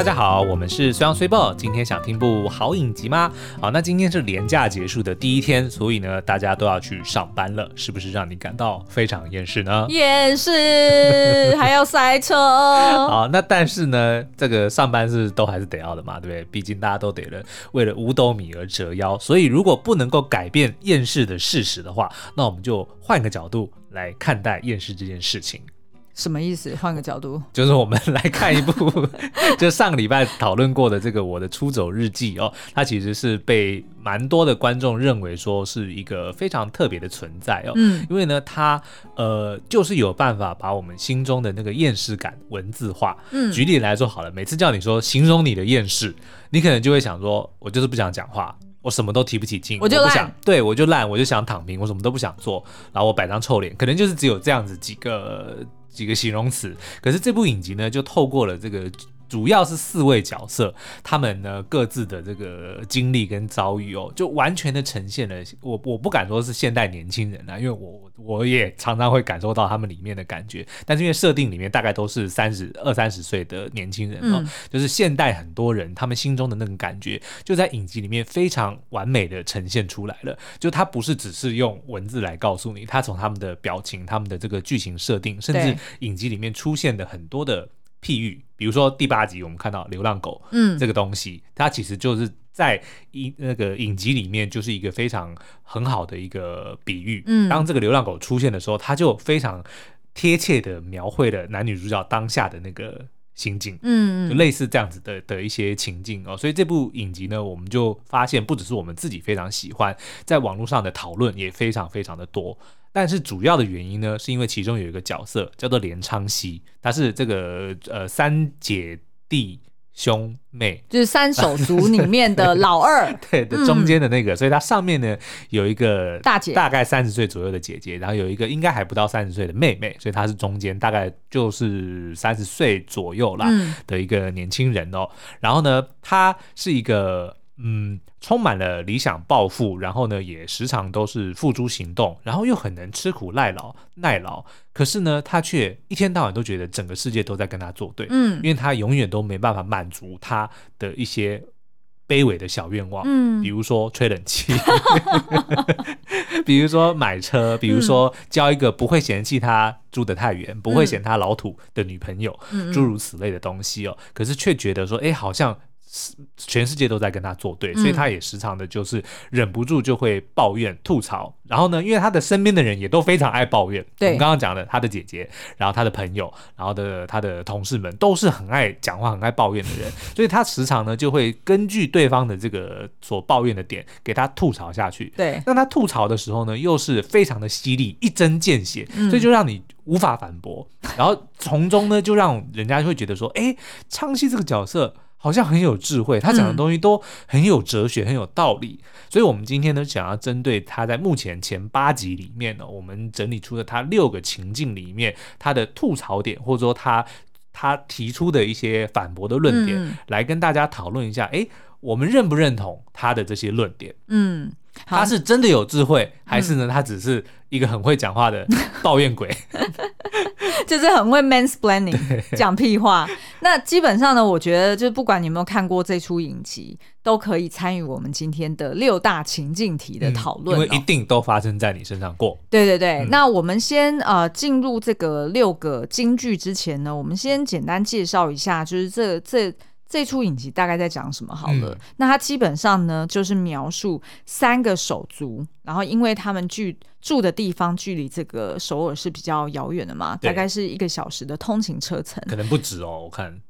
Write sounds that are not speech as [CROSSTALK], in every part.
大家好，我们是虽阳虽报。今天想听部好影集吗？好，那今天是连假结束的第一天，所以呢，大家都要去上班了，是不是让你感到非常厌世呢？[LAUGHS] 厌世，还要塞车。好，那但是呢，这个上班是都还是得要的嘛，对不对？毕竟大家都得了，为了五斗米而折腰。所以如果不能够改变厌世的事实的话，那我们就换个角度来看待厌世这件事情。什么意思？换个角度，就是我们来看一部，[LAUGHS] 就上个礼拜讨论过的这个《我的出走日记》哦，它其实是被蛮多的观众认为说是一个非常特别的存在哦。嗯，因为呢，它呃就是有办法把我们心中的那个厌世感文字化。嗯，举例来说好了，每次叫你说形容你的厌世，你可能就会想说，我就是不想讲话，我什么都提不起劲，我就不想，对，我就烂，我就想躺平，我什么都不想做，然后我摆张臭脸，可能就是只有这样子几个。几个形容词，可是这部影集呢，就透过了这个。主要是四位角色，他们呢各自的这个经历跟遭遇哦，就完全的呈现了我我不敢说是现代年轻人啊，因为我我也常常会感受到他们里面的感觉，但是因为设定里面大概都是三十二三十岁的年轻人哦，嗯、就是现代很多人他们心中的那种感觉，就在影集里面非常完美的呈现出来了。就他不是只是用文字来告诉你，他从他们的表情、他们的这个剧情设定，甚至影集里面出现的很多的。譬喻，比如说第八集我们看到流浪狗，嗯，这个东西，它其实就是在影那个影集里面就是一个非常很好的一个比喻。嗯，当这个流浪狗出现的时候，它就非常贴切的描绘了男女主角当下的那个心境。嗯，就类似这样子的的一些情境哦。所以这部影集呢，我们就发现不只是我们自己非常喜欢，在网络上的讨论也非常非常的多。但是主要的原因呢，是因为其中有一个角色叫做连昌熙，他是这个呃三姐弟兄妹，就是三手族里面的老二，[LAUGHS] 对的中间的那个，嗯、所以他上面呢有一个大姐，大概三十岁左右的姐姐，然后有一个应该还不到三十岁的妹妹，所以他是中间大概就是三十岁左右啦的一个年轻人哦。嗯、然后呢，他是一个。嗯，充满了理想抱负，然后呢，也时常都是付诸行动，然后又很能吃苦耐劳耐劳。可是呢，他却一天到晚都觉得整个世界都在跟他作对，嗯，因为他永远都没办法满足他的一些卑微的小愿望，嗯，比如说吹冷气，[LAUGHS] 比如说买车，比如说交一个不会嫌弃他住得太远，嗯、不会嫌他老土的女朋友，嗯、诸如此类的东西哦。可是却觉得说，哎，好像。全世界都在跟他作对，所以他也时常的就是忍不住就会抱怨吐槽。然后呢，因为他的身边的人也都非常爱抱怨。对，我们刚刚讲的他的姐姐，然后他的朋友，然后的他的同事们都是很爱讲话、很爱抱怨的人，[LAUGHS] 所以他时常呢就会根据对方的这个所抱怨的点给他吐槽下去。对，那他吐槽的时候呢，又是非常的犀利，一针见血，所以就让你无法反驳。然后从中呢，就让人家会觉得说，哎，昌熙这个角色。好像很有智慧，他讲的东西都很有哲学，嗯、很有道理。所以，我们今天呢，想要针对他在目前前八集里面呢，我们整理出了他六个情境里面他的吐槽点，或者说他他提出的一些反驳的论点，嗯、来跟大家讨论一下。哎，我们认不认同他的这些论点？嗯。他是真的有智慧，还是呢？他只是一个很会讲话的 [LAUGHS] 抱怨鬼，[LAUGHS] 就是很会 mansplaining 讲屁话。那基本上呢，我觉得就是不管你有没有看过这出影集，都可以参与我们今天的六大情境题的讨论，因为一定都发生在你身上过。对对对，嗯、那我们先呃进入这个六个金句之前呢，我们先简单介绍一下，就是这这。这出影集大概在讲什么？好了，嗯、那它基本上呢，就是描述三个手足，然后因为他们距住的地方距离这个首尔是比较遥远的嘛，大概是一个小时的通勤车程，可能不止哦，我看。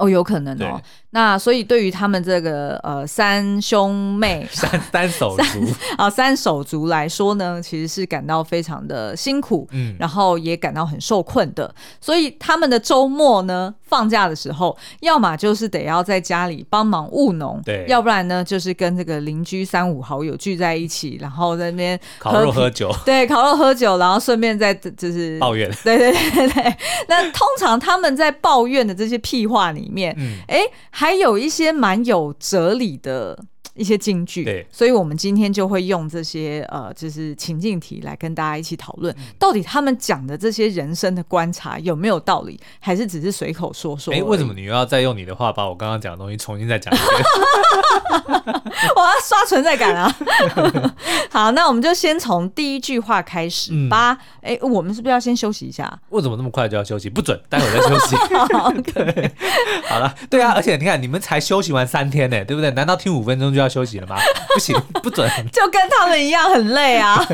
哦，有可能哦。那所以对于他们这个呃三兄妹 [LAUGHS] 三三手足啊三手足来说呢，其实是感到非常的辛苦，嗯，然后也感到很受困的。所以他们的周末呢，放假的时候，要么就是得要在家里帮忙务农，对，要不然呢就是跟这个邻居三五好友聚在一起，然后在那边烤肉喝酒，[LAUGHS] 对，烤肉喝酒，然后顺便在就是抱怨，[LAUGHS] 对对对对。那通常他们在抱怨的这些屁话里面，嗯，哎。还有一些蛮有哲理的 [TSK] 一些金句。对，所以我们今天就会用这些呃，就是情境题来跟大家一起讨论，到底他们讲的这些人生的观察有没有道理，还是只是随口说说？哎，为什么你又要再用你的话把我刚刚讲的东西重新再讲一遍？[LAUGHS] [LAUGHS] 我要刷存在感啊！[LAUGHS] 好，那我们就先从第一句话开始吧。哎、嗯，我们是不是要先休息一下？为什么那么快就要休息？不准，待会儿再休息。[LAUGHS] 好，对，好了，对啊，而且你看，你们才休息完三天呢，对不对？难道听五分钟就要休息了吗？不行，不准，就跟他们一样很累啊。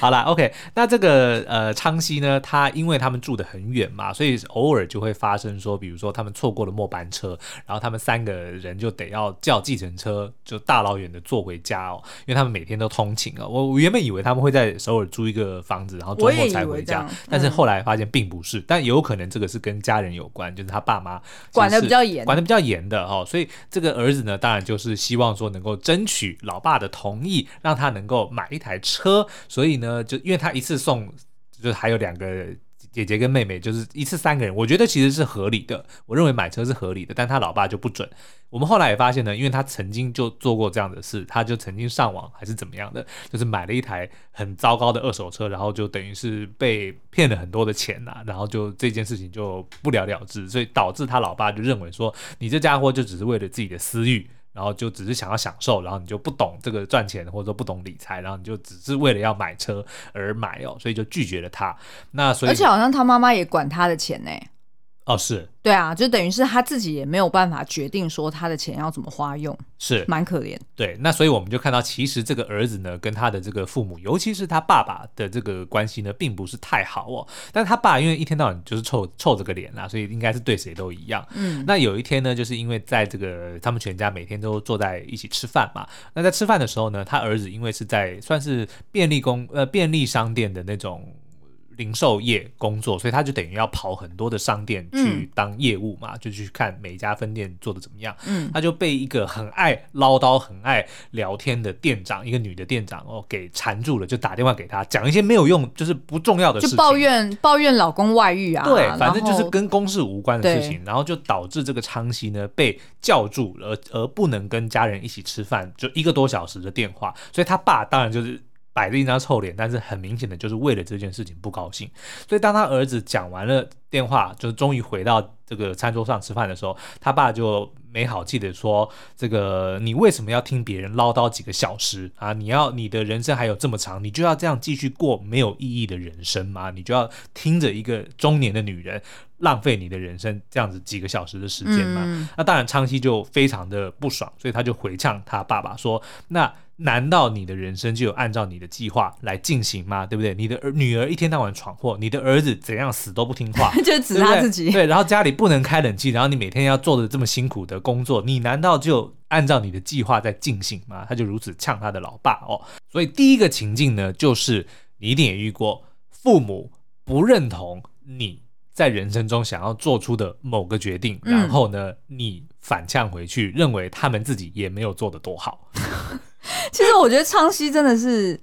好了，OK，那这个呃，昌西呢，他因为他们住的很远嘛，所以偶尔就会发生说，比如说他们错过了末班车，然后他们三个人就得要叫计程车，就大老远的坐回家哦，因为他们每天都通勤啊。我我原本以为他们会在首尔租一个房子，然后周末才回家，但是后来发现并不是，嗯、但有可能这个是跟家人有关，就是他爸妈管的比较严，管的比较严的哦，所以这个儿子呢，当然就是希望说能够争取老爸的同意，让他能够买一台车，所以呢，就因为他一次送，就还有两个。姐姐跟妹妹就是一次三个人，我觉得其实是合理的。我认为买车是合理的，但他老爸就不准。我们后来也发现呢，因为他曾经就做过这样的事，他就曾经上网还是怎么样的，就是买了一台很糟糕的二手车，然后就等于是被骗了很多的钱呐、啊，然后就这件事情就不了了之，所以导致他老爸就认为说，你这家伙就只是为了自己的私欲。然后就只是想要享受，然后你就不懂这个赚钱，或者说不懂理财，然后你就只是为了要买车而买哦，所以就拒绝了他。那所以，而且好像他妈妈也管他的钱呢。哦，是对啊，就等于是他自己也没有办法决定说他的钱要怎么花用，是蛮可怜。对，那所以我们就看到，其实这个儿子呢，跟他的这个父母，尤其是他爸爸的这个关系呢，并不是太好哦。但他爸因为一天到晚就是臭臭这个脸啦，所以应该是对谁都一样。嗯，那有一天呢，就是因为在这个他们全家每天都坐在一起吃饭嘛，那在吃饭的时候呢，他儿子因为是在算是便利工呃便利商店的那种。零售业工作，所以他就等于要跑很多的商店去当业务嘛，嗯、就去看每一家分店做的怎么样。嗯，他就被一个很爱唠叨、很爱聊天的店长，一个女的店长哦，给缠住了，就打电话给他，讲一些没有用，就是不重要的事情，就抱怨抱怨老公外遇啊。对，反正就是跟公事无关的事情，然后就导致这个昌西呢被叫住了，而而不能跟家人一起吃饭，就一个多小时的电话，所以他爸当然就是。摆着一张臭脸，但是很明显的就是为了这件事情不高兴。所以当他儿子讲完了电话，就是终于回到这个餐桌上吃饭的时候，他爸就没好气的说：“这个你为什么要听别人唠叨几个小时啊？你要你的人生还有这么长，你就要这样继续过没有意义的人生吗？你就要听着一个中年的女人浪费你的人生这样子几个小时的时间吗？”嗯、那当然，昌西就非常的不爽，所以他就回呛他爸爸说：“那。”难道你的人生就有按照你的计划来进行吗？对不对？你的儿女儿一天到晚闯祸，你的儿子怎样死都不听话，[LAUGHS] 就指他自己。对，然后家里不能开冷气，然后你每天要做的这么辛苦的工作，你难道就按照你的计划在进行吗？他就如此呛他的老爸哦。所以第一个情境呢，就是你一定也遇过，父母不认同你在人生中想要做出的某个决定，然后呢，你反呛回去，认为他们自己也没有做得多好。[LAUGHS] 其实我觉得昌西真的是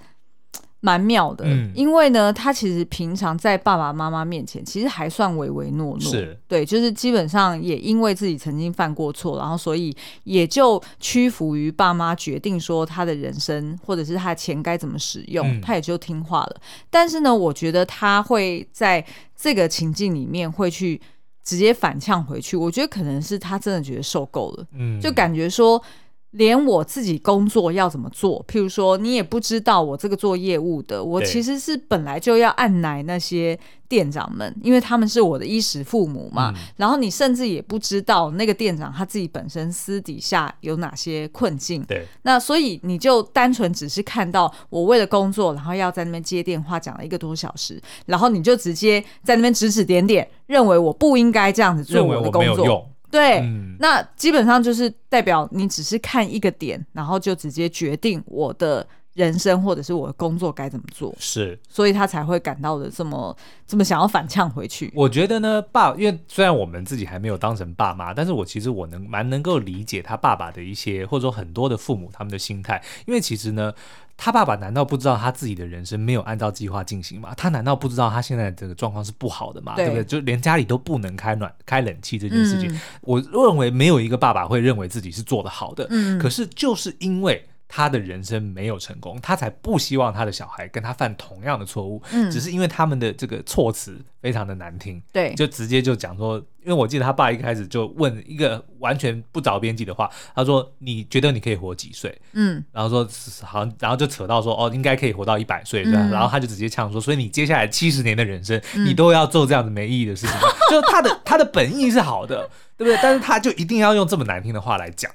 蛮妙的，嗯、因为呢，他其实平常在爸爸妈妈面前，其实还算唯唯诺诺，是。对，就是基本上也因为自己曾经犯过错，然后所以也就屈服于爸妈决定说他的人生或者是他的钱该怎么使用，嗯、他也就听话了。但是呢，我觉得他会在这个情境里面会去直接反呛回去，我觉得可能是他真的觉得受够了，嗯，就感觉说。连我自己工作要怎么做，譬如说，你也不知道我这个做业务的，我其实是本来就要按奶那些店长们，因为他们是我的衣食父母嘛。嗯、然后你甚至也不知道那个店长他自己本身私底下有哪些困境。对，那所以你就单纯只是看到我为了工作，然后要在那边接电话讲了一个多小时，然后你就直接在那边指指点点，认为我不应该这样子做我的工作。对，嗯、那基本上就是代表你只是看一个点，然后就直接决定我的人生或者是我的工作该怎么做，是，所以他才会感到的这么这么想要反呛回去。我觉得呢，爸，因为虽然我们自己还没有当成爸妈，但是我其实我能蛮能够理解他爸爸的一些，或者说很多的父母他们的心态，因为其实呢，他爸爸难道不知道他自己的人生没有按照计划进行吗？他难道不知道他现在这个状况是不好的吗？对，对不对？就连家里都不能开暖开冷气这件事情，嗯，我认为没有一个爸爸会认为自己是做的好的。嗯，可是就是因为。他的人生没有成功，他才不希望他的小孩跟他犯同样的错误。嗯，只是因为他们的这个措辞非常的难听，对，就直接就讲说，因为我记得他爸一开始就问一个完全不着边际的话，他说：“你觉得你可以活几岁？”嗯，然后说好像，然后就扯到说：“哦，应该可以活到一百岁。”对吧？然后他就直接呛说：“所以你接下来七十年的人生，你都要做这样子没意义的事情。”就他的他的本意是好的，对不对？但是他就一定要用这么难听的话来讲。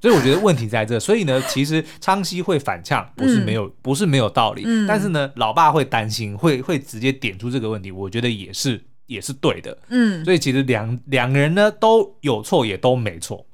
所以我觉得问题在这，所以呢，[LAUGHS] 其实昌熙会反呛不是没有、嗯、不是没有道理，嗯、但是呢，老爸会担心，会会直接点出这个问题，我觉得也是也是对的，嗯，所以其实两两个人呢都有错，也都没错。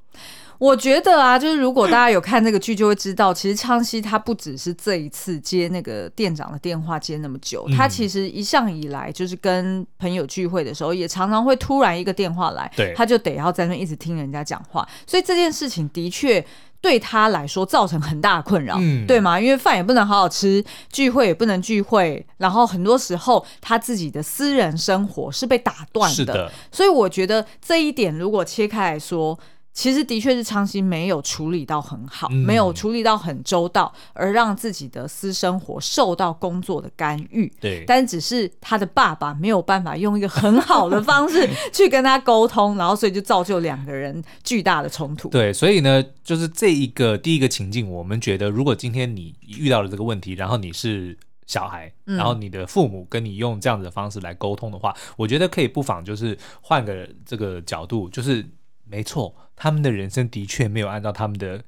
我觉得啊，就是如果大家有看那个剧，就会知道，其实昌熙他不只是这一次接那个店长的电话接那么久，他其实一向以来就是跟朋友聚会的时候，也常常会突然一个电话来，他就得要在那一直听人家讲话，所以这件事情的确对他来说造成很大的困扰，对吗？因为饭也不能好好吃，聚会也不能聚会，然后很多时候他自己的私人生活是被打断的，所以我觉得这一点如果切开来说。其实的确是昌熙没有处理到很好，嗯、没有处理到很周到，而让自己的私生活受到工作的干预。对，但只是他的爸爸没有办法用一个很好的方式 [LAUGHS] 去跟他沟通，然后所以就造就两个人巨大的冲突。对，所以呢，就是这一个第一个情境，我们觉得如果今天你遇到了这个问题，然后你是小孩，然后你的父母跟你用这样子的方式来沟通的话，嗯、我觉得可以不妨就是换个这个角度，就是没错。他们的人生的确没有按照他们的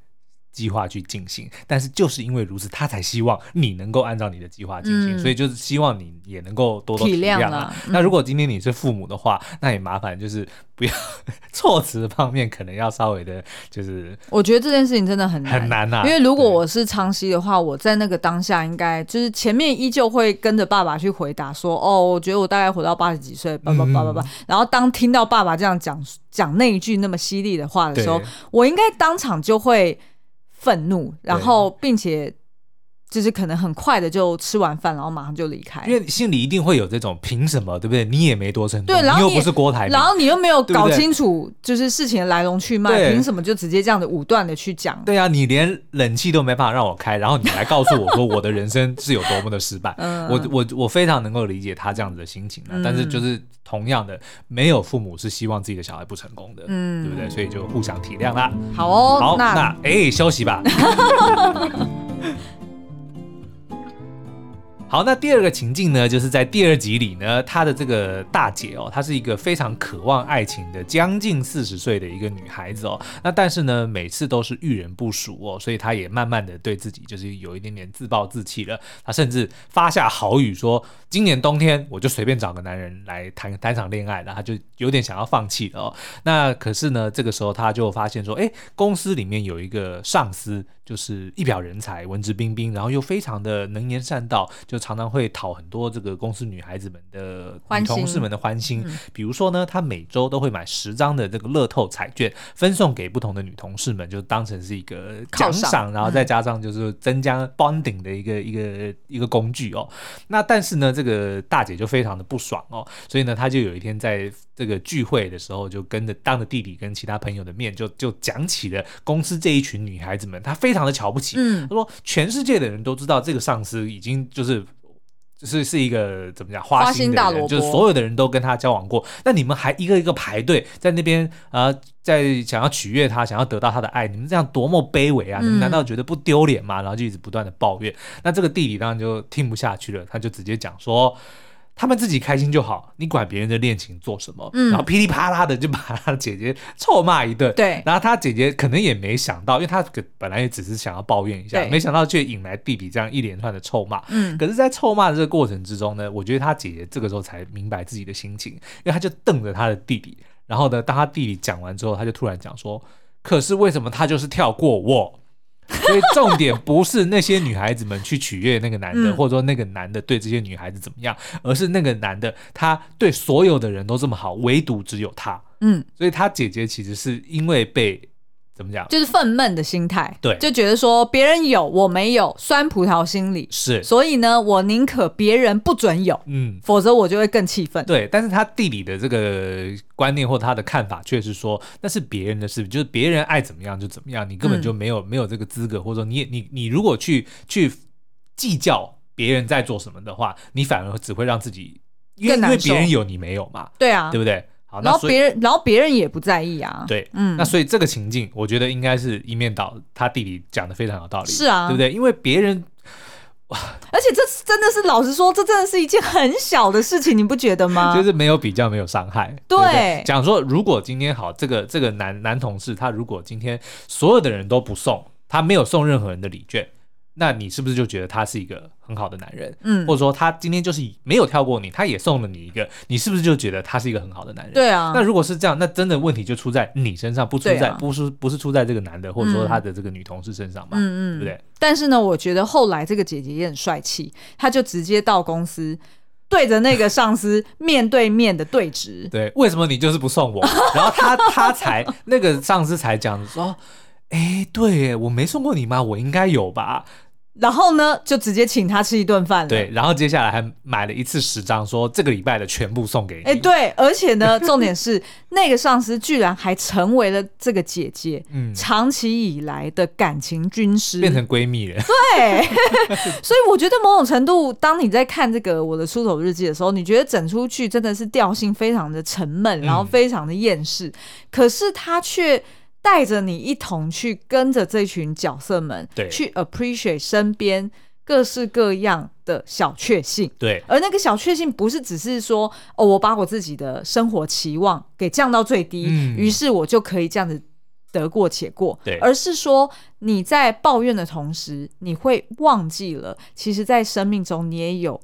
计划去进行，但是就是因为如此，他才希望你能够按照你的计划进行，嗯、所以就是希望你也能够多多体谅啊。嗯、那如果今天你是父母的话，那也麻烦就是不要 [LAUGHS] 措辞方面可能要稍微的，就是我觉得这件事情真的很难很难啊。因为如果我是昌熙的话，我在那个当下应该就是前面依旧会跟着爸爸去回答说，哦，我觉得我大概活到八十几岁，叭叭叭叭叭。然后当听到爸爸这样讲讲那一句那么犀利的话的时候，我应该当场就会。愤怒，然后并且就是可能很快的就吃完饭，然后马上就离开。因为心里一定会有这种凭什么，对不对？你也没多成功，对，然后你，你又不是郭台，然后你又没有搞清楚就是事情的来龙去脉，凭什么就直接这样的武断的去讲？对啊，你连冷气都没办法让我开，然后你来告诉我说我的人生是有多么的失败。嗯，我我我非常能够理解他这样子的心情，嗯、但是就是同样的，没有父母是希望自己的小孩不成功的，嗯，对不对？所以就互相体谅啦。好哦，好，那哎、欸，休息吧。好，那第二个情境呢，就是在第二集里呢，她的这个大姐哦，她是一个非常渴望爱情的将近四十岁的一个女孩子哦。那但是呢，每次都是遇人不淑哦，所以她也慢慢的对自己就是有一点点自暴自弃了。她甚至发下豪语说，今年冬天我就随便找个男人来谈谈场恋爱，然后她就有点想要放弃了哦。那可是呢，这个时候她就发现说，哎，公司里面有一个上司。就是一表人才，文质彬彬，然后又非常的能言善道，就常常会讨很多这个公司女孩子们的女同事们的欢心。比如说呢，他每周都会买十张的这个乐透彩券，分送给不同的女同事们，就当成是一个奖赏，然后再加上就是增加 bonding 的一个一个一个工具哦。那但是呢，这个大姐就非常的不爽哦，所以呢，她就有一天在这个聚会的时候，就跟着当着弟弟跟其他朋友的面就，就就讲起了公司这一群女孩子们，她非常。非常的瞧不起，嗯，他说全世界的人都知道这个上司已经就是就是是一个怎么讲花心的人，就是所有的人都跟他交往过，那你们还一个一个排队在那边啊、呃，在想要取悦他，想要得到他的爱，你们这样多么卑微啊！你们难道觉得不丢脸吗？然后就一直不断的抱怨，那这个弟弟当然就听不下去了，他就直接讲说。他们自己开心就好，你管别人的恋情做什么？嗯，然后噼里啪啦的就把他的姐姐臭骂一顿。对，然后他姐姐可能也没想到，因为他本来也只是想要抱怨一下，对没想到却引来弟弟这样一连串的臭骂。嗯，可是，在臭骂的这个过程之中呢，我觉得他姐姐这个时候才明白自己的心情，因为他就瞪着他的弟弟，然后呢，当他弟弟讲完之后，他就突然讲说：“可是为什么他就是跳过我？”所以重点不是那些女孩子们去取悦那个男的，嗯、或者说那个男的对这些女孩子怎么样，而是那个男的他对所有的人都这么好，唯独只有他。嗯，所以他姐姐其实是因为被。怎么讲？就是愤懑的心态，对，就觉得说别人有我没有，酸葡萄心理。是，所以呢，我宁可别人不准有，嗯，否则我就会更气愤。对，但是他地理的这个观念或他的看法，却是说那是别人的事，就是别人爱怎么样就怎么样，你根本就没有、嗯、没有这个资格，或者说你你你如果去去计较别人在做什么的话，你反而只会让自己因为因为别人有你没有嘛，对啊，对不对？好，然后别人，然后别人也不在意啊。对，嗯，那所以这个情境，我觉得应该是一面倒，他弟弟讲的非常有道理。是啊，对不对？因为别人，哇，而且这真的是老实说，这真的是一件很小的事情，你不觉得吗？就是没有比较，没有伤害。对，对对，讲说，如果今天好，这个这个男男同事，他如果今天所有的人都不送，他没有送任何人的礼券。那你是不是就觉得他是一个很好的男人？嗯，或者说他今天就是没有跳过你，他也送了你一个，你是不是就觉得他是一个很好的男人？对啊。那如果是这样，那真的问题就出在你身上，不出在、啊、不是不是出在这个男的，或者说他的这个女同事身上嘛？嗯嗯，对不对？但是呢，我觉得后来这个姐姐也很帅气，她就直接到公司对着那个上司面对面的对峙。[LAUGHS] 对，为什么你就是不送我？[LAUGHS] 然后他他才那个上司才讲说，哎，对我没送过你吗？我应该有吧。然后呢，就直接请他吃一顿饭了。对，然后接下来还买了一次十张，说这个礼拜的全部送给你。哎，对，而且呢，重点是那个上司居然还成为了这个姐姐，[LAUGHS] 嗯，长期以来的感情军师，变成闺蜜了。对，[LAUGHS] 所以我觉得某种程度，当你在看这个我的出走日记的时候，你觉得整出去真的是调性非常的沉闷，然后非常的厌世，嗯、可是他却。带着你一同去跟着这群角色们，对，去 appreciate 身边各式各样的小确幸，对，而那个小确幸不是只是说哦，我把我自己的生活期望给降到最低，嗯，于是我就可以这样子得过且过，对，而是说你在抱怨的同时，你会忘记了，其实，在生命中你也有。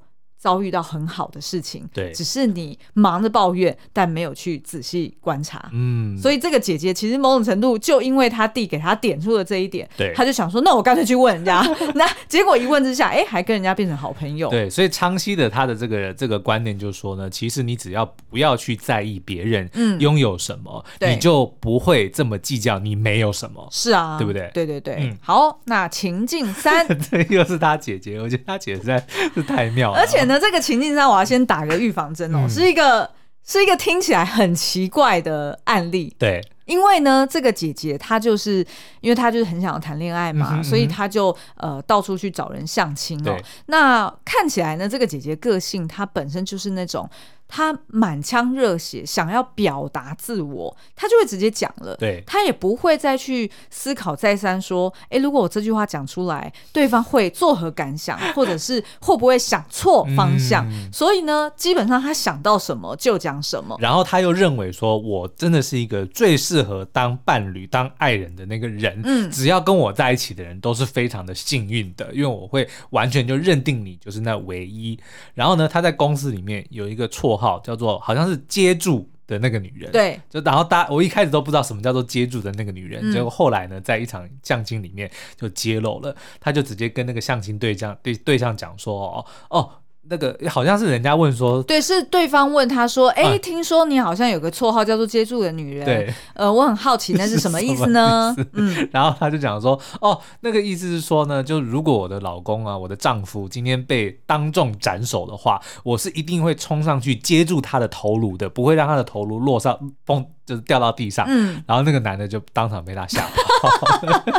遭遇到很好的事情，对，只是你忙着抱怨，但没有去仔细观察，嗯，所以这个姐姐其实某种程度就因为她弟给她点出了这一点，对，她就想说，那我干脆去问人家，[LAUGHS] 那结果一问之下，哎，还跟人家变成好朋友，对，所以昌西的他的这个这个观念就是说呢，其实你只要不要去在意别人拥有什么，嗯，你就不会这么计较你没有什么，是啊，对不对？对对对，嗯，好，那情境三，[LAUGHS] 这又是他姐姐，我觉得他姐姐实在是太妙了，而且呢。那这个情境上，我要先打个预防针哦，嗯、是一个是一个听起来很奇怪的案例。对，因为呢，这个姐姐她就是因为她就是很想要谈恋爱嘛，嗯哼嗯哼，所以她就呃到处去找人相亲哦。对那看起来呢，这个姐姐个性她本身就是那种。他满腔热血，想要表达自我，他就会直接讲了。对，他也不会再去思考再三，说，哎，如果我这句话讲出来，对方会作何感想，或者是会不会想错方向？嗯、所以呢，基本上他想到什么就讲什么。然后他又认为说，我真的是一个最适合当伴侣、当爱人的那个人。嗯，只要跟我在一起的人都是非常的幸运的，因为我会完全就认定你就是那唯一。然后呢，他在公司里面有一个绰号。号叫做好像是接住的那个女人，对，就然后大我一开始都不知道什么叫做接住的那个女人，结果、嗯、后来呢，在一场相亲里面就揭露了，他就直接跟那个相亲对象对对象讲说哦哦。那个好像是人家问说，对，是对方问他说，哎、听说你好像有个绰号叫做“接住的女人”，对，呃，我很好奇那是什么意思呢？[LAUGHS] 思嗯，然后他就讲说，哦，那个意思是说呢，就如果我的老公啊，我的丈夫今天被当众斩首的话，我是一定会冲上去接住他的头颅的，不会让他的头颅落上，崩，就是掉到地上。嗯，然后那个男的就当场被他吓跑。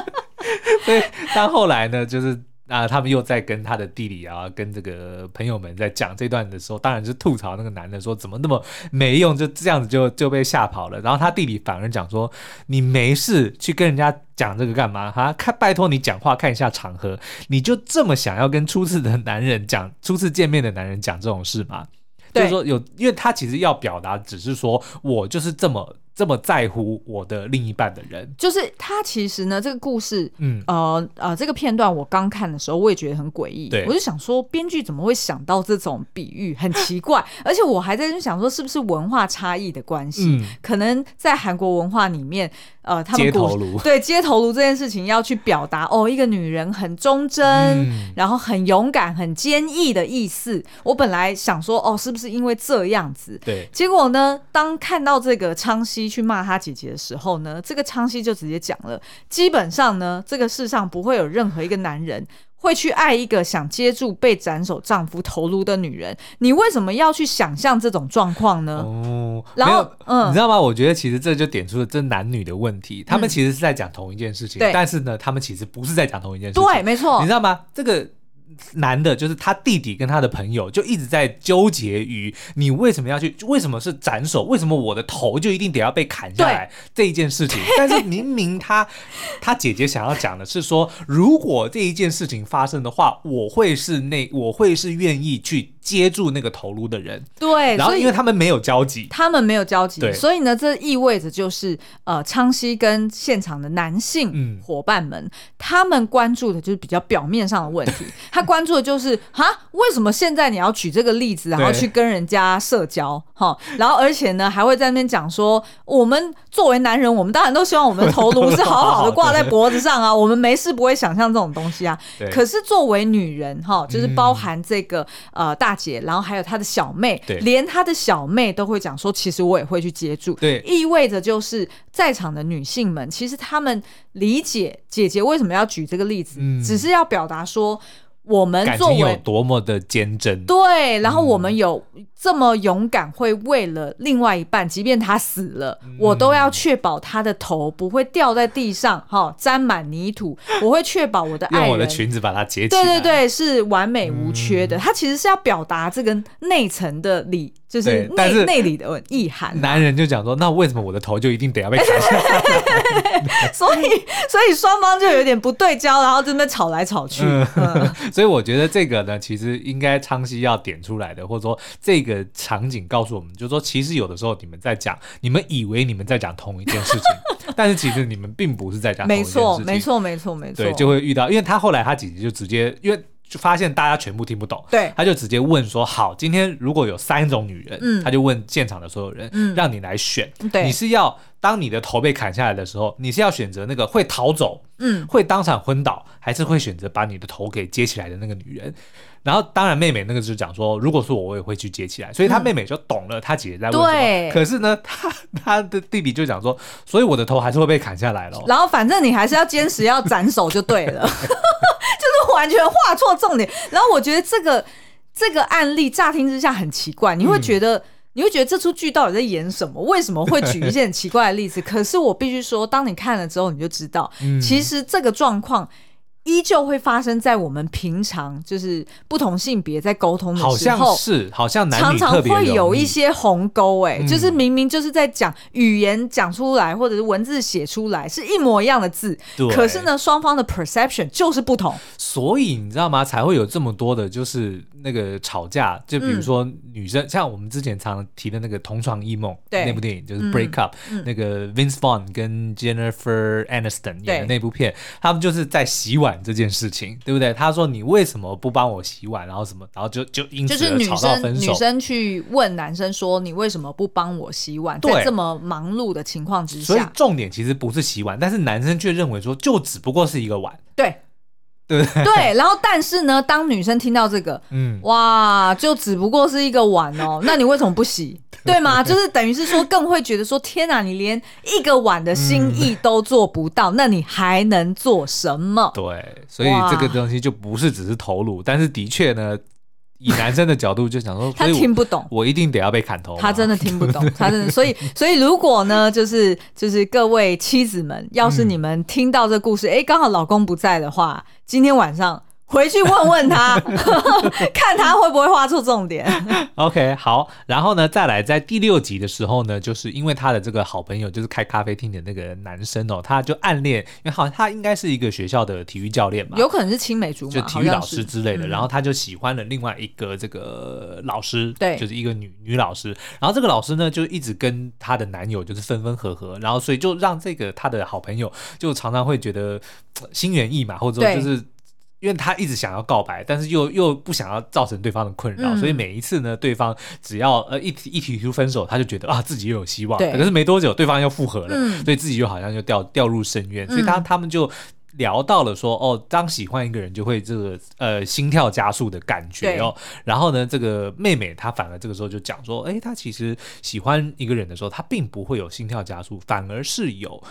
[LAUGHS] 所以，但后来呢，就是。那他们又在跟他的弟弟啊，跟这个朋友们在讲这段的时候，当然是吐槽那个男的说怎么那么没用，就这样子就就被吓跑了。然后他弟弟反而讲说：“你没事去跟人家讲这个干嘛？哈，看拜托你讲话看一下场合，你就这么想要跟初次的男人讲，初次见面的男人讲这种事吗？”就是说有，因为他其实要表达只是说我就是这么。这么在乎我的另一半的人，就是他。其实呢，这个故事，嗯，呃呃，这个片段我刚看的时候，我也觉得很诡异。对，我就想说，编剧怎么会想到这种比喻，很奇怪。[LAUGHS] 而且我还在想说，是不是文化差异的关系？嗯，可能在韩国文化里面，呃，他们街头颅对街头颅这件事情要去表达哦，一个女人很忠贞，嗯，然后很勇敢、很坚毅的意思。我本来想说，哦，是不是因为这样子？对。结果呢，当看到这个昌熙去骂他姐姐的时候呢，这个昌熙就直接讲了。基本上呢，这个世上不会有任何一个男人会去爱一个想接住被斩首丈夫头颅的女人。你为什么要去想象这种状况呢？哦，然后，嗯，你知道吗？我觉得其实这就点出了这男女的问题。他们其实是在讲同一件事情，嗯，但是呢，他们其实不是在讲同一件事情。对，没错。你知道吗？这个。男的，就是他弟弟跟他的朋友，就一直在纠结于你为什么要去，为什么是斩首，为什么我的头就一定得要被砍下来这一件事情。[LAUGHS] 但是明明他他姐姐想要讲的是说，如果这一件事情发生的话，我会是那我会是愿意去接住那个头颅的人。对，然后因为他们没有交集，他们没有交集，所以呢，这意味着就是呃，昌熙跟现场的男性伙伴们，嗯、他们关注的就是比较表面上的问题，[LAUGHS] 他。关注的就是哈，为什么现在你要举这个例子，然后去跟人家社交哈？然后而且呢，还会在那边讲说，我们作为男人，我们当然都希望我们的头颅 [LAUGHS] 是好好的挂在脖子上啊，我们没事不会想象这种东西啊。可是作为女人哈，就是包含这个呃大姐，然后还有她的小妹，连她的小妹都会讲说，其实我也会去接住。对，意味着就是在场的女性们，其实她们理解姐姐为什么要举这个例子，只是要表达说。我们作为有多么的坚贞，对，然后我们有这么勇敢，会为了另外一半，即便他死了，嗯、我都要确保他的头不会掉在地上，哈，沾满泥土。[LAUGHS] 我会确保我的爱人用我的裙子把它结起来，对对对，是完美无缺的。他、嗯、其实是要表达这个内层的理。就是内内里的意涵，啊，男人就讲说，那为什么我的头就一定得要被 [LAUGHS] 砍下来？所以，所以双方就有点不对焦，然后真的吵来吵去。嗯嗯、[LAUGHS] 所以我觉得这个呢，其实应该昌熙要点出来的，或者说这个场景告诉我们，就是说，其实有的时候你们在讲，你们以为你们在讲同一件事情，[LAUGHS] 但是其实你们并不是在讲同一件事情。没错，没错，没错，没错。对，就会遇到，因为他后来他姐姐就直接因为。就发现大家全部听不懂，对，他就直接问说：“好，今天如果有三种女人，嗯，他就问现场的所有人，嗯，让你来选，对，你是要当你的头被砍下来的时候，你是要选择那个会逃走，嗯，会当场昏倒，还是会选择把你的头给接起来的那个女人？然后，当然妹妹那个就讲说，如果是我，我也会去接起来。所以她妹妹就懂了，她姐姐在问什么。对，可是呢，她她的弟弟就讲说，所以我的头还是会被砍下来了。然后，反正你还是要坚持要斩首就对了。[LAUGHS] 就是完全画错重点，然后我觉得这个这个案例乍听之下很奇怪，你会觉得、嗯、你会觉得这出剧到底在演什么？为什么会举一些很奇怪的例子？可是我必须说，当你看了之后，你就知道，嗯、其实这个状况。依旧会发生在我们平常就是不同性别在沟通的时候，好像是好像男女常常会有一些鸿沟，哎，就是明明就是在讲语言讲出来，或者是文字写出来是一模一样的字，对，可是呢，双方的 perception 就是不同，所以你知道吗？才会有这么多的，就是那个吵架，就比如说女生，嗯、像我们之前常常提的那个《同床异梦》那部电影，就是 Break Up，、嗯、那个 Vince Vaughn 跟 Jennifer Aniston 演的那部片，他们就是在洗碗。这件事情对不对？他说：“你为什么不帮我洗碗？然后什么？然后就就因此吵到分手。”就是女生女生去问男生说：“你为什么不帮我洗碗？”在这么忙碌的情况之下，所以重点其实不是洗碗，但是男生却认为说，就只不过是一个碗。对。对对，然后但是呢，当女生听到这个，嗯，哇，就只不过是一个碗哦，[LAUGHS] 那你为什么不洗？对吗？就是等于是说，更会觉得说，天哪，你连一个碗的心意都做不到，嗯、[LAUGHS] 那你还能做什么？对，所以这个东西就不是只是头颅，但是的确呢。以男生的角度就想说，他听不懂，我一定得要被砍头。他真的听不懂，[LAUGHS] 他真的，所以所以如果呢，就是就是各位妻子们，要是你们听到这故事，哎、嗯，刚好老公不在的话，今天晚上回去问问他，[LAUGHS] 看他会不会画错重点。OK，好，然后呢，再来在第六集的时候呢，就是因为他的这个好朋友，就是开咖啡厅的那个男生哦，他就暗恋，因为好像他应该是一个学校的体育教练嘛，有可能是青梅竹马，就体育老师之类的。嗯、然后他就喜欢了另外一个这个老师，对，就是一个女女老师。然后这个老师呢，就一直跟他的男友就是分分合合，然后所以就让这个他的好朋友就常常会觉得心猿意马，或者说就是。因为他一直想要告白，但是又又不想要造成对方的困扰，嗯、所以每一次呢，对方只要呃一提一提出分手，他就觉得啊自己又有希望。可是没多久，对方又复合了，嗯、所以自己就好像就掉掉入深渊。所以他他们就聊到了说，哦，当喜欢一个人就会这个呃心跳加速的感觉哦。然后呢，这个妹妹她反而这个时候就讲说，哎，她其实喜欢一个人的时候，她并不会有心跳加速，反而是有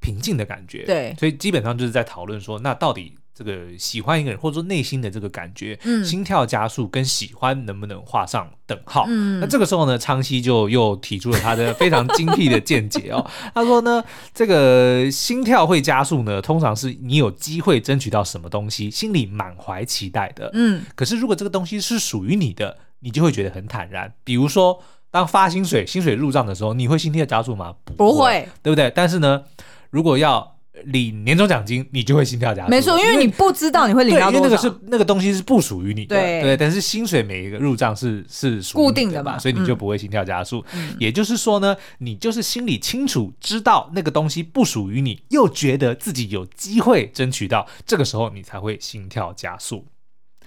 平静的感觉。对，所以基本上就是在讨论说，那到底。这个喜欢一个人，或者说内心的这个感觉，嗯、心跳加速跟喜欢能不能画上等号？嗯、那这个时候呢，昌熙就又提出了他的非常精辟的见解哦。[LAUGHS] 他说呢，这个心跳会加速呢，通常是你有机会争取到什么东西，心里满怀期待的。嗯，可是如果这个东西是属于你的，你就会觉得很坦然。比如说，当发薪水、薪水入账的时候，你会心跳加速吗？不会，不会，对不对？但是呢，如果要领年终奖金，你就会心跳加速。没错，因为你不知道你会领到多少。因为那个是那个东西是不属于你的，对，对。但是薪水每一个入账是是属于固定的嘛，所以你就不会心跳加速。嗯、也就是说呢，你就是心里清楚知道那个东西不属于你，又觉得自己有机会争取到，这个时候你才会心跳加速。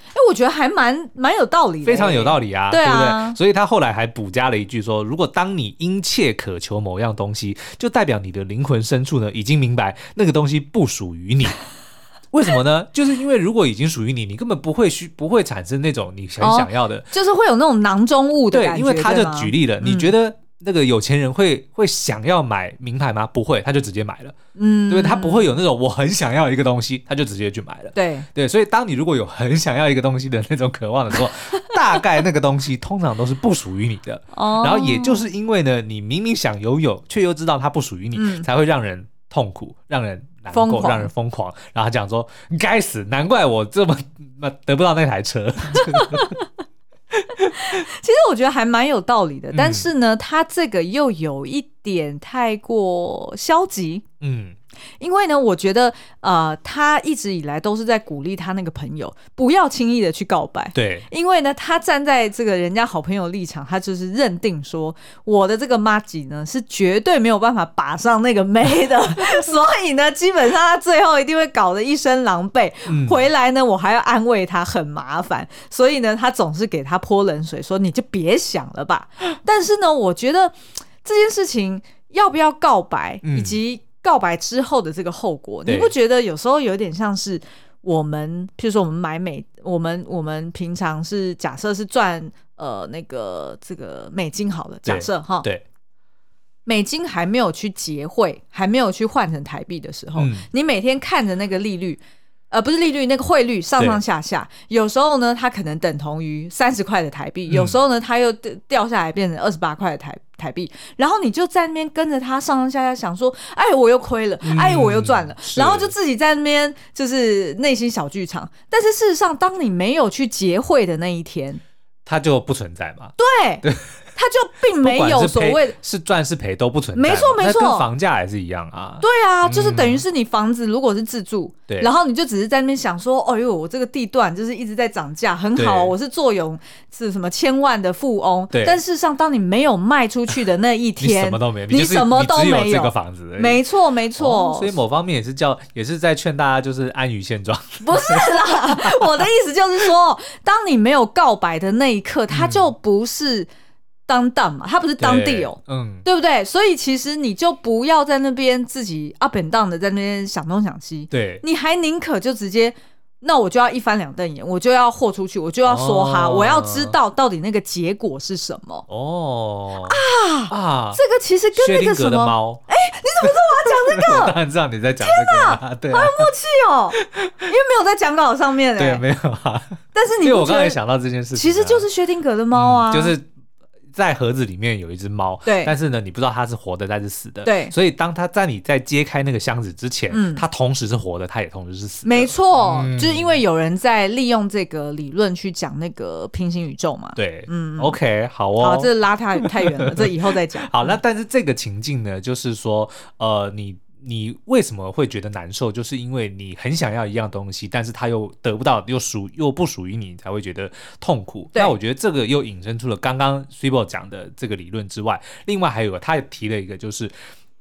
哎，我觉得还蛮蛮有道理的，非常有道理啊，对，不对？所以他后来还补加了一句说：如果当你殷切渴求某样东西，就代表你的灵魂深处呢已经明白那个东西不属于你。[LAUGHS] 为什么呢？就是因为如果已经属于你，你根本不会需不会产生那种你很想要的，哦、就是会有那种囊中物的感觉。对，因为他就举例了，你觉得？那个有钱人会会想要买名牌吗？不会，他就直接买了。嗯，对，他不会有那种我很想要一个东西，他就直接去买了。对对，所以当你如果有很想要一个东西的那种渴望的时候，[LAUGHS] 大概那个东西通常都是不属于你的。哦，然后也就是因为呢，你明明想拥有，却又知道它不属于你，嗯、才会让人痛苦，让人难过，让人疯狂。然后他讲说：“该死，难怪我这么 [LAUGHS] 得不到那台车。” [LAUGHS] [LAUGHS] 其实我觉得还蛮有道理的，嗯、但是呢，他这个又有一点太过消极。嗯。因为呢，我觉得呃，他一直以来都是在鼓励他那个朋友不要轻易的去告白。对，因为呢，他站在这个人家好朋友立场，他就是认定说我的这个麻吉呢是绝对没有办法把上那个妹的，[LAUGHS] 所以呢，基本上他最后一定会搞得一身狼狈。嗯、回来呢，我还要安慰他，很麻烦。所以呢，他总是给他泼冷水，说你就别想了吧。但是呢，我觉得这件事情要不要告白，嗯、以及。告白之后的这个后果，你不觉得有时候有点像是我们，譬如说我们买美，我们我们平常是假设是赚呃那个这个美金好了，假设哈，对，美金还没有去结汇，还没有去换成台币的时候，嗯、你每天看着那个利率。呃，不是利率，那个汇率上上下下，有时候呢，它可能等同于三十块的台币，嗯、有时候呢，它又掉下来变成二十八块的台台币，然后你就在那边跟着他上上下下，想说，哎，我又亏了，嗯、哎，我又赚了，是然后就自己在那边就是内心小剧场。但是事实上，当你没有去结汇的那一天，它就不存在嘛？对。对他就并没有所谓的是赚是赔都不存在，没错没错，跟房价也是一样啊。对啊，就是等于是你房子如果是自住，对，然后你就只是在那边想说，哎呦，我这个地段就是一直在涨价，很好，我是坐拥是什么千万的富翁。对，但事实上，当你没有卖出去的那一天，你什么都没有，你什么都没有，这个房子，没错没错。所以某方面也是叫，也是在劝大家就是安于现状。不是啦，[LAUGHS] 我的意思就是说，当你没有告白的那一刻，它就不是。当当嘛，他不是当地哦，嗯，对不对？所以其实你就不要在那边自己 up and down 的在那边想东想西，对，你还宁可就直接，那我就要一翻两瞪眼，我就要豁出去，我就要说哈，哦、我要知道到底那个结果是什么。哦。啊啊！啊这个其实跟那个什么猫，哎，你怎么知道我要讲这个？[LAUGHS] 我当然知道你在讲这个，天哪，对、啊，好有默契哦，因为没有在讲稿上面，对，没有啊。但是你，因为我刚才想到这件事情，其实就是薛定谔的猫啊，嗯、就是。在盒子里面有一只猫，对，但是呢，你不知道它是活的还是死的，对，所以当它在你在揭开那个箱子之前，嗯，它同时是活的，它也同时是死的，没错，嗯、就是因为有人在利用这个理论去讲那个平行宇宙嘛，对，嗯，OK，好哦，好，这拉太太远了，这以后再讲。[LAUGHS] 好，那但是这个情境呢，就是说，呃，你。你为什么会觉得难受？就是因为你很想要一样东西，但是他又得不到，又属又不属于你，才会觉得痛苦。那我觉得这个又引申出了刚刚 Cibo 讲的这个理论之外，另外还有个，他也提了一个，就是。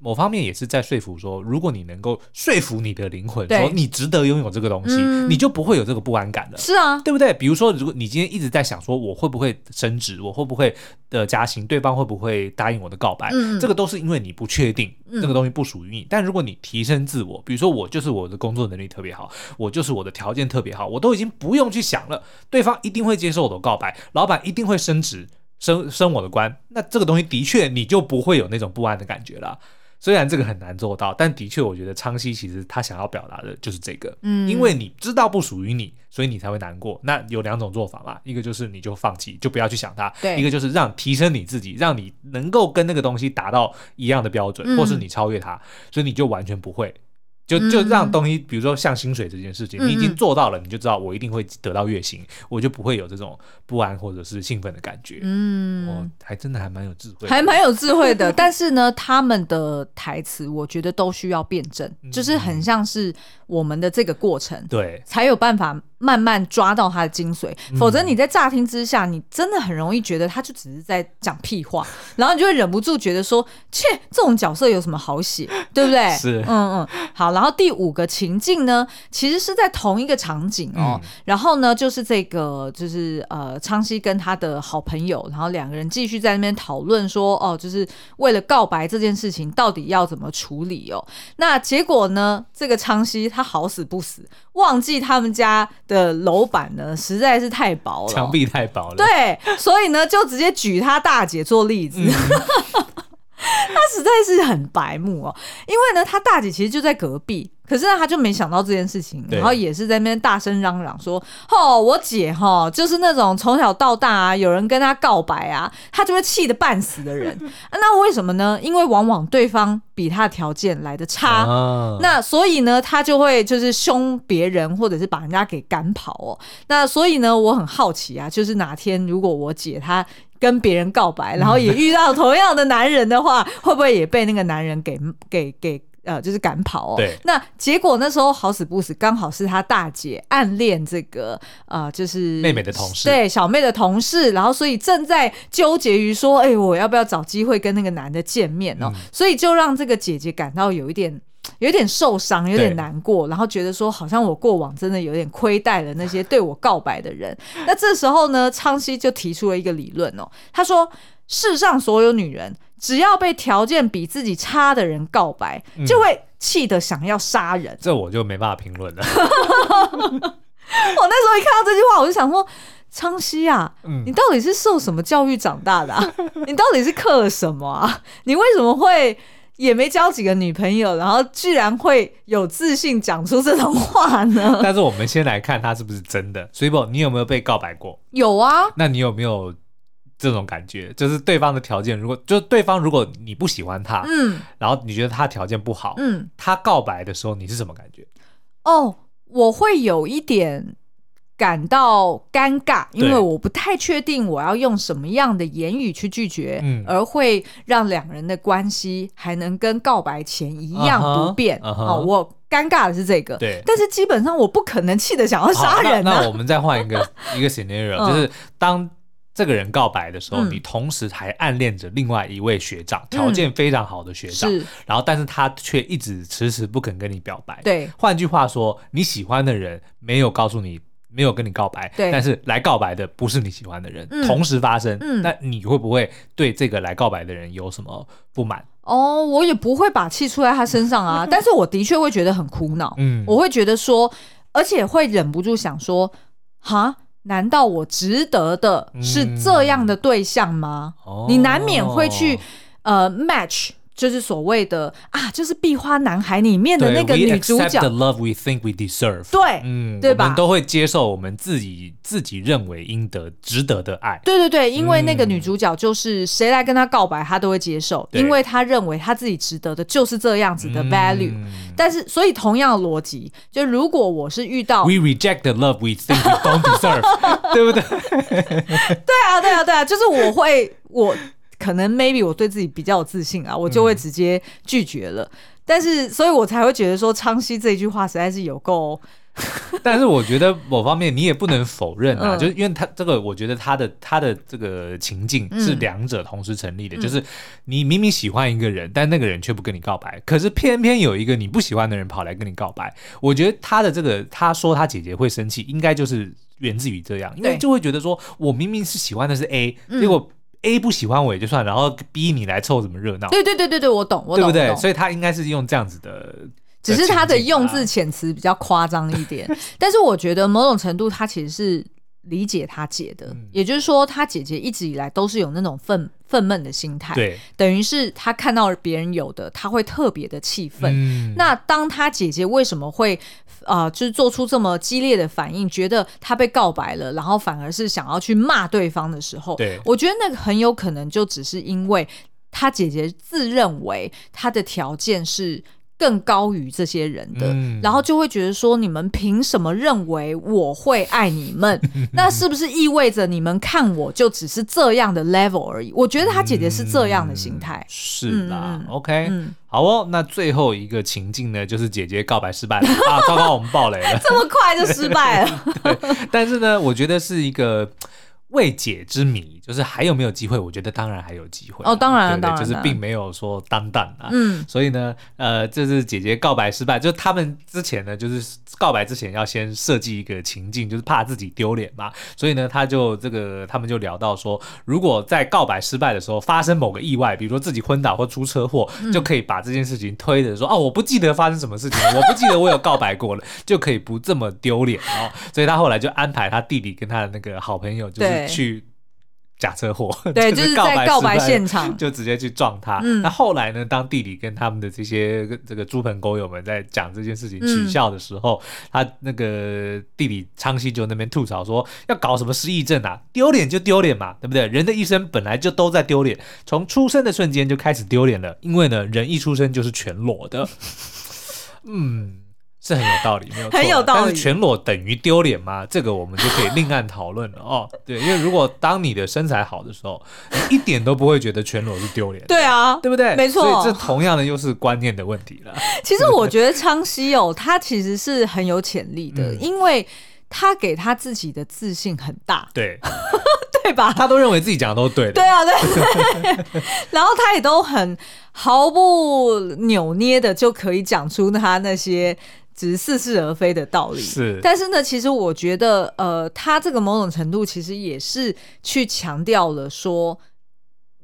某方面也是在说服说，如果你能够说服你的灵魂，说你值得拥有这个东西，嗯，你就不会有这个不安感了。是啊，对不对？比如说，如果你今天一直在想说，我会不会升职，我会不会的加薪，对方会不会答应我的告白，嗯，这个都是因为你不确定，这个东西不属于你。但如果你提升自我，比如说我就是我的工作能力特别好，我就是我的条件特别好，我都已经不用去想了，对方一定会接受我的告白，老板一定会升职，升升我的官，那这个东西的确你就不会有那种不安的感觉了。虽然这个很难做到，但的确，我觉得昌熙其实他想要表达的就是这个，嗯，因为你知道不属于你，所以你才会难过。那有两种做法嘛，一个就是你就放弃，就不要去想它；对，一个就是让提升你自己，让你能够跟那个东西达到一样的标准，或是你超越它，所以你就完全不会。就就让东西，比如说像薪水这件事情，嗯、你已经做到了，你就知道我一定会得到月薪，嗯、我就不会有这种不安或者是兴奋的感觉。嗯，我还真的还蛮有智慧，还蛮有智慧的。[LAUGHS] 但是呢，他们的台词我觉得都需要辩证，嗯、就是很像是我们的这个过程，对，才有办法。慢慢抓到他的精髓，否则你在乍听之下，你真的很容易觉得他就只是在讲屁话，[LAUGHS] 然后你就会忍不住觉得说，切，这种角色有什么好写，对不对？[LAUGHS] 是，嗯嗯，好。然后第五个情境呢，其实是在同一个场景哦，嗯、然后呢，就是这个，就是呃，昌熙跟他的好朋友，然后两个人继续在那边讨论说，哦，就是为了告白这件事情到底要怎么处理哦。那结果呢，这个昌熙他好死不死忘记他们家。的楼板呢，实在是太薄了，墙壁太薄了。对，所以呢，就直接举他大姐做例子。嗯、[LAUGHS] 他实在是很白目哦，因为呢，他大姐其实就在隔壁。可是呢，他就没想到这件事情，然后也是在那边大声嚷嚷说：“哦，我姐哈，就是那种从小到大啊，有人跟她告白啊，她就会气得半死的人。[LAUGHS] 啊、那为什么呢？因为往往对方比她的条件来的差，啊、那所以呢，她就会就是凶别人，或者是把人家给赶跑哦。那所以呢，我很好奇啊，就是哪天如果我姐她跟别人告白，然后也遇到同样的男人的话，会不会也被那个男人给给给？”呃，就是赶跑哦。对。那结果那时候好死不死，刚好是他大姐暗恋这个呃，就是妹妹的同事，对，小妹的同事。然后所以正在纠结于说，哎，我要不要找机会跟那个男的见面哦？嗯、所以就让这个姐姐感到有一点，有一点受伤，有点难过，然后觉得说，好像我过往真的有点亏待了那些对我告白的人。那这时候呢，昌熙就提出了一个理论哦，他说，世上所有女人。只要被条件比自己差的人告白，嗯、就会气得想要杀人。这我就没办法评论了。[LAUGHS] 我那时候一看到这句话，我就想说：昌熙啊，嗯、你到底是受什么教育长大的、啊？[LAUGHS] 你到底是刻了什么啊？你为什么会也没交几个女朋友，然后居然会有自信讲出这种话呢？[LAUGHS] 但是我们先来看他是不是真的。所以不，你有没有被告白过？有啊。那你有没有？这种感觉就是对方的条件，如果就是对方如果你不喜欢他，嗯，然后你觉得他条件不好，嗯，他告白的时候你是什么感觉？哦，我会有一点感到尴尬，因为我不太确定我要用什么样的言语去拒绝，嗯，而会让两人的关系还能跟告白前一样不变。Uh huh, uh huh. 哦，我尴尬的是这个，对，但是基本上我不可能气得想要杀人啊。那，那我们再换一个 [LAUGHS] 一个 scenario，就是当。这个人告白的时候，嗯、你同时还暗恋着另外一位学长，条、嗯、件非常好的学长，然后但是他却一直迟迟不肯跟你表白。对，换句话说，你喜欢的人没有告诉你，没有跟你告白，对，但是来告白的不是你喜欢的人，嗯、同时发生，嗯，那你会不会对这个来告白的人有什么不满？哦，我也不会把气出在他身上啊，[LAUGHS] 但是我的确会觉得很苦恼，嗯，我会觉得说，而且会忍不住想说，哈。难道我值得的是这样的对象吗？你难免会去呃 match，就是所谓的啊，就是壁花男孩里面的那个女主角。The love we think we deserve。对，嗯，对吧？我们都会接受我们自己自己认为应得、值得的爱。对对对，因为那个女主角就是谁来跟她告白，她都会接受，对因为她认为她自己值得的就是这样子的 value。嗯、但是，所以同样的逻辑，就如果我是遇到 We reject the love we think we don't deserve，[LAUGHS] 对不对？[LAUGHS] 对啊，对啊，对啊，就是我会我。可能 maybe 我对自己比较有自信啊，我就会直接拒绝了。嗯、但是，所以我才会觉得说，昌熙这一句话实在是有够。[LAUGHS] 但是，我觉得某方面你也不能否认啊，嗯、就是因为他这个，我觉得他的他的这个情境是两者同时成立的，嗯、就是你明明喜欢一个人，但那个人却不跟你告白，可是偏偏有一个你不喜欢的人跑来跟你告白。我觉得他的这个，他说他姐姐会生气，应该就是源自于这样，因为就会觉得说我明明是喜欢的是 A，结果。A 不喜欢我也就算，然后 B 你来凑什么热闹？对对对对对，我懂，我懂，对不对？所以他应该是用这样子的，只是他的用字遣词比较夸张一点。[LAUGHS] 但是我觉得某种程度他其实是理解他姐的，嗯、也就是说他姐姐一直以来都是有那种愤愤懑的心态，对，等于是他看到别人有的，他会特别的气愤。嗯、那当他姐姐为什么会？啊、呃，就是做出这么激烈的反应，觉得他被告白了，然后反而是想要去骂对方的时候，对，我觉得那个很有可能就只是因为他姐姐自认为他的条件是。更高于这些人的，嗯、然后就会觉得说，你们凭什么认为我会爱你们？[LAUGHS] 那是不是意味着你们看我就只是这样的 level 而已？我觉得他姐姐是这样的心态。嗯、是啦、嗯、，OK，、嗯、好哦。那最后一个情境呢，就是姐姐告白失败了 [LAUGHS] 啊！糟糕，我们爆雷了，这么快就失败了。[LAUGHS] 但是呢，我觉得是一个。未解之谜，就是还有没有机会？我觉得当然还有机会哦，当然，对对当然，就是并没有说当当啊。嗯，所以呢，呃，这是姐姐告白失败，就是他们之前呢，就是告白之前要先设计一个情境，就是怕自己丢脸嘛。所以呢，他就这个他们就聊到说，如果在告白失败的时候发生某个意外，比如说自己昏倒或出车祸，嗯、就可以把这件事情推着说，哦，我不记得发生什么事情，[LAUGHS] 我不记得我有告白过了，就可以不这么丢脸哦。所以他后来就安排他弟弟跟他的那个好朋友，就是去。假车祸，对，[LAUGHS] 就是在告白现场 [LAUGHS] 就直接去撞他。嗯、那后来呢？当弟弟跟他们的这些这个猪朋狗友们在讲这件事情取笑的时候，嗯、他那个弟弟昌熙就那边吐槽说：“要搞什么失忆症啊？丢脸就丢脸嘛，对不对？人的一生本来就都在丢脸，从出生的瞬间就开始丢脸了。因为呢，人一出生就是全裸的。”嗯。是很有道理，没有错。[LAUGHS] 很有道理。但是全裸等于丢脸吗？这个我们就可以另案讨论了哦。对，因为如果当你的身材好的时候，你一点都不会觉得全裸是丢脸。对啊，对不对？没错。所以这同样的又是观念的问题了。[LAUGHS] 其实我觉得昌熙哦，他其实是很有潜力的，嗯、因为他给他自己的自信很大。对。[LAUGHS] 对吧？他都认为自己讲的都是对的。对啊，对。然后他也都很毫不扭捏的就可以讲出他那些。只是似是而非的道理，是。但是呢，其实我觉得，呃，他这个某种程度其实也是去强调了说，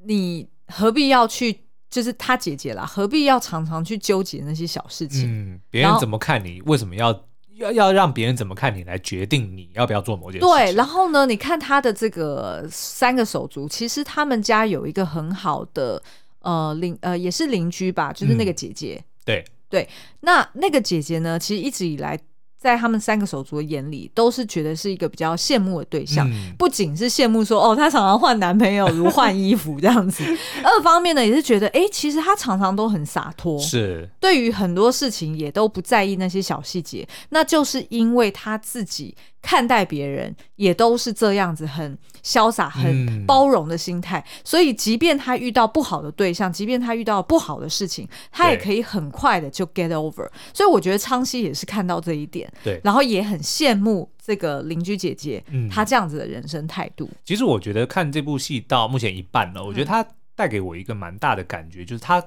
你何必要去，就是他姐姐啦，何必要常常去纠结那些小事情？嗯，别人怎么看你，为什么要要要让别人怎么看你来决定你要不要做某件事？对。然后呢，你看他的这个三个手足，其实他们家有一个很好的呃邻呃也是邻居吧，就是那个姐姐，嗯、对。对，那那个姐姐呢？其实一直以来，在他们三个手足的眼里，都是觉得是一个比较羡慕的对象。嗯、不仅是羡慕说，哦，她常常换男朋友如换衣服这样子。二方面呢，也是觉得，哎，其实她常常都很洒脱，是对于很多事情也都不在意那些小细节。那就是因为她自己。看待别人也都是这样子，很潇洒、很包容的心态。嗯、所以，即便她遇到不好的对象，即便她遇到不好的事情，她也可以很快的就 get over。所以，我觉得昌熙也是看到这一点，对，然后也很羡慕这个邻居姐姐，嗯，她这样子的人生态度。其实，我觉得看这部戏到目前一半了，我觉得她带给我一个蛮大的感觉，嗯、就是她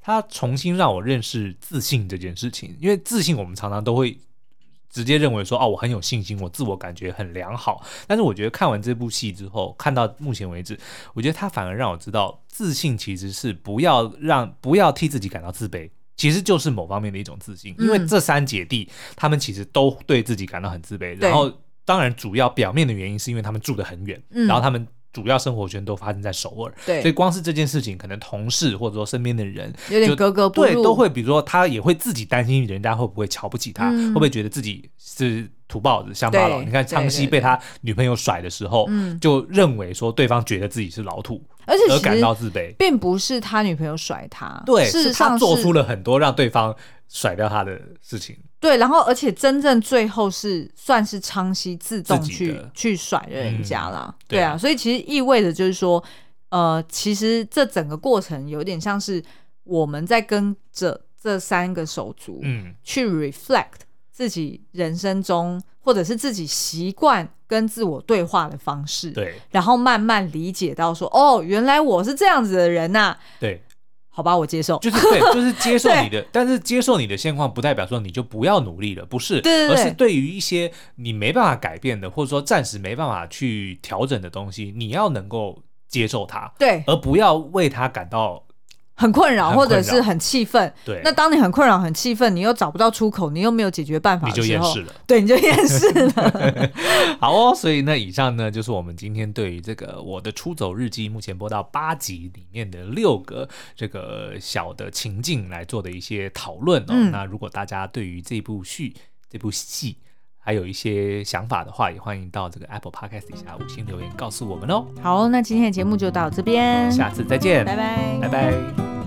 她重新让我认识自信这件事情。因为自信，我们常常都会。直接认为说哦，我很有信心，我自我感觉很良好。但是我觉得看完这部戏之后，看到目前为止，我觉得他反而让我知道，自信其实是不要让不要替自己感到自卑，其实就是某方面的一种自信。因为这三姐弟他们其实都对自己感到很自卑，然后当然主要表面的原因是因为他们住得很远，然后他们主要生活圈都发生在首尔，对，所以光是这件事情，可能同事或者说身边的人有点格格不入，对，都会比如说他也会自己担心人家会不会瞧不起他，嗯、会不会觉得自己是土包子乡巴佬。你看昌熙被他女朋友甩的时候，就认为说对方觉得自己是老土，而且而感到自卑，并不是他女朋友甩他，对，事实上是他做出了很多让对方甩掉他的事情。对，然后而且真正最后是算是昌熙自动去去甩了人家啦，嗯对，啊、对啊，所以其实意味着就是说，呃，其实这整个过程有点像是我们在跟着这三个手足，嗯，去 reflect 自己人生中或者是自己习惯跟自我对话的方式，对，然后慢慢理解到说，哦，原来我是这样子的人呐、啊，对。好吧，我接受，就是对，[LAUGHS] 就是接受你的，但是接受你的现况，不代表说你就不要努力了，不是，对对对，而是对于一些你没办法改变的，或者说暂时没办法去调整的东西，你要能够接受它，对，而不要为它感到。很困扰，或者是很气愤。对，那当你很困扰、很气愤，你又找不到出口，你又没有解决办法的时候，你就厌世了。对，你就厌世了。[LAUGHS] 好哦，所以那，以上呢就是我们今天对于这个我的出走日记目前播到八集里面的六个这个小的情境来做的一些讨论哦。嗯、那如果大家对于这部剧、这部戏，还有一些想法的话，也欢迎到这个 Apple Podcast 底下五星留言告诉我们哦。好，那今天的节目就到这边，下次再见，拜拜，拜拜。